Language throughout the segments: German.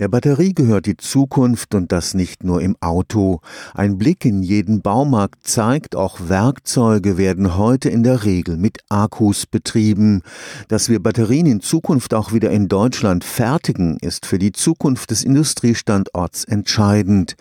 Der Batterie gehört die Zukunft und das nicht nur im Auto. Ein Blick in jeden Baumarkt zeigt, auch Werkzeuge werden heute in der Regel mit Akkus betrieben. Dass wir Batterien in Zukunft auch wieder in Deutschland fertigen, ist für die Zukunft des Industriestandorts entscheidend.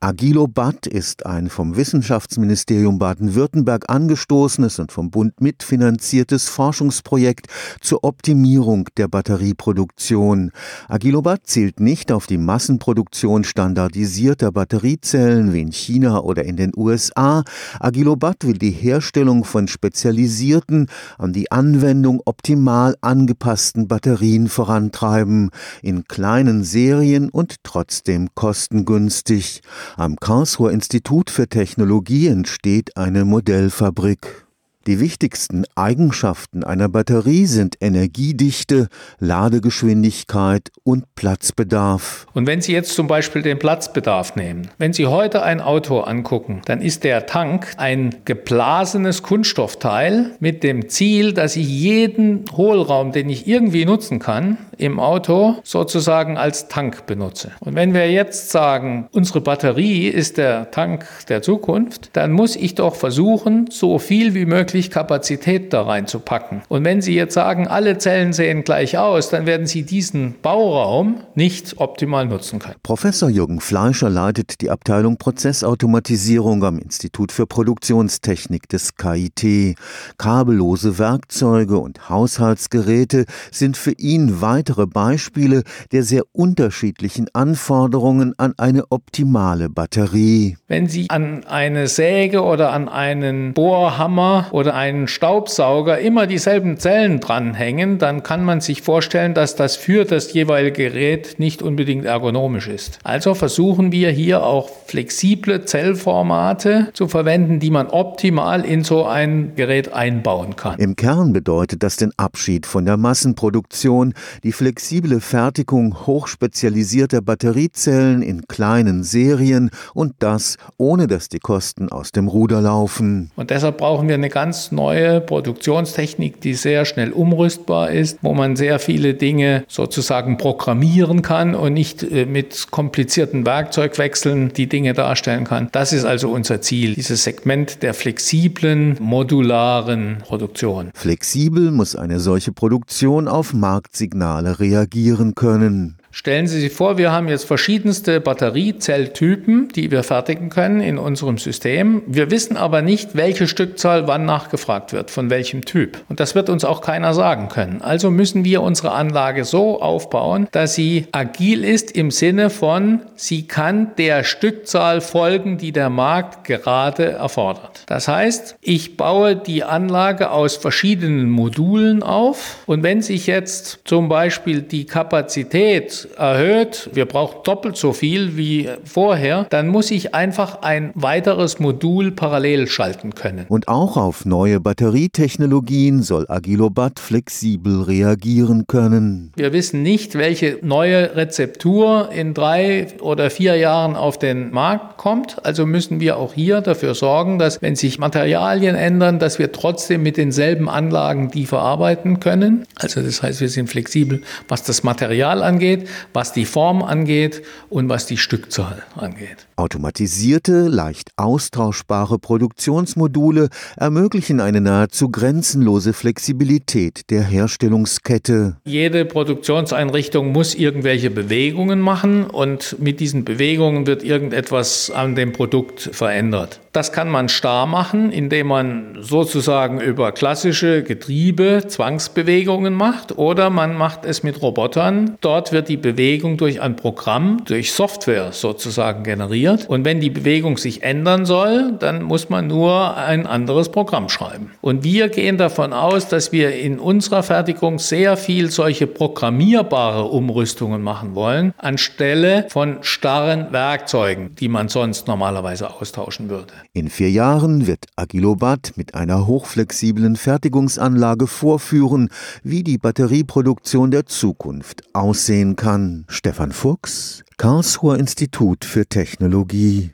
Agilobat ist ein vom Wissenschaftsministerium Baden-Württemberg angestoßenes und vom Bund mitfinanziertes Forschungsprojekt zur Optimierung der Batterieproduktion. Agilobat zielt nicht nicht auf die Massenproduktion standardisierter Batteriezellen wie in China oder in den USA. Agilobat will die Herstellung von spezialisierten, an die Anwendung optimal angepassten Batterien vorantreiben, in kleinen Serien und trotzdem kostengünstig. Am Karlsruher Institut für Technologie entsteht eine Modellfabrik. Die wichtigsten Eigenschaften einer Batterie sind Energiedichte, Ladegeschwindigkeit und Platzbedarf. Und wenn Sie jetzt zum Beispiel den Platzbedarf nehmen, wenn Sie heute ein Auto angucken, dann ist der Tank ein geblasenes Kunststoffteil mit dem Ziel, dass ich jeden Hohlraum, den ich irgendwie nutzen kann, im Auto sozusagen als Tank benutze. Und wenn wir jetzt sagen, unsere Batterie ist der Tank der Zukunft, dann muss ich doch versuchen, so viel wie möglich wirklich Kapazität da reinzupacken. Und wenn Sie jetzt sagen, alle Zellen sehen gleich aus, dann werden Sie diesen Bauraum nicht optimal nutzen können. Professor Jürgen Fleischer leitet die Abteilung Prozessautomatisierung am Institut für Produktionstechnik des KIT. Kabellose Werkzeuge und Haushaltsgeräte sind für ihn weitere Beispiele der sehr unterschiedlichen Anforderungen an eine optimale Batterie. Wenn Sie an eine Säge oder an einen Bohrhammer oder oder einen Staubsauger immer dieselben Zellen dranhängen, dann kann man sich vorstellen, dass das für das jeweilige Gerät nicht unbedingt ergonomisch ist. Also versuchen wir hier auch flexible Zellformate zu verwenden, die man optimal in so ein Gerät einbauen kann. Im Kern bedeutet das den Abschied von der Massenproduktion, die flexible Fertigung hochspezialisierter Batteriezellen in kleinen Serien und das ohne dass die Kosten aus dem Ruder laufen. Und deshalb brauchen wir eine ganz ganz neue Produktionstechnik, die sehr schnell umrüstbar ist, wo man sehr viele Dinge sozusagen programmieren kann und nicht äh, mit komplizierten Werkzeugwechseln die Dinge darstellen kann. Das ist also unser Ziel, dieses Segment der flexiblen, modularen Produktion. Flexibel muss eine solche Produktion auf Marktsignale reagieren können. Stellen Sie sich vor, wir haben jetzt verschiedenste Batteriezelltypen, die wir fertigen können in unserem System. Wir wissen aber nicht, welche Stückzahl wann nachgefragt wird, von welchem Typ. Und das wird uns auch keiner sagen können. Also müssen wir unsere Anlage so aufbauen, dass sie agil ist im Sinne von, sie kann der Stückzahl folgen, die der Markt gerade erfordert. Das heißt, ich baue die Anlage aus verschiedenen Modulen auf und wenn sich jetzt zum Beispiel die Kapazität erhöht, wir brauchen doppelt so viel wie vorher, dann muss ich einfach ein weiteres Modul parallel schalten können. Und auch auf neue Batterietechnologien soll Agilobat flexibel reagieren können. Wir wissen nicht, welche neue Rezeptur in drei oder vier Jahren auf den Markt kommt. Also müssen wir auch hier dafür sorgen, dass wenn sich Materialien ändern, dass wir trotzdem mit denselben Anlagen die verarbeiten können. Also das heißt, wir sind flexibel, was das Material angeht was die Form angeht und was die Stückzahl angeht. Automatisierte, leicht austauschbare Produktionsmodule ermöglichen eine nahezu grenzenlose Flexibilität der Herstellungskette. Jede Produktionseinrichtung muss irgendwelche Bewegungen machen und mit diesen Bewegungen wird irgendetwas an dem Produkt verändert. Das kann man starr machen, indem man sozusagen über klassische Getriebe Zwangsbewegungen macht oder man macht es mit Robotern. Dort wird die Bewegung durch ein Programm, durch Software sozusagen generiert. Und wenn die Bewegung sich ändern soll, dann muss man nur ein anderes Programm schreiben. Und wir gehen davon aus, dass wir in unserer Fertigung sehr viel solche programmierbare Umrüstungen machen wollen, anstelle von starren Werkzeugen, die man sonst normalerweise austauschen würde. In vier Jahren wird Agilobat mit einer hochflexiblen Fertigungsanlage vorführen, wie die Batterieproduktion der Zukunft aussehen kann. Stefan Fuchs, Karlsruher Institut für Technologie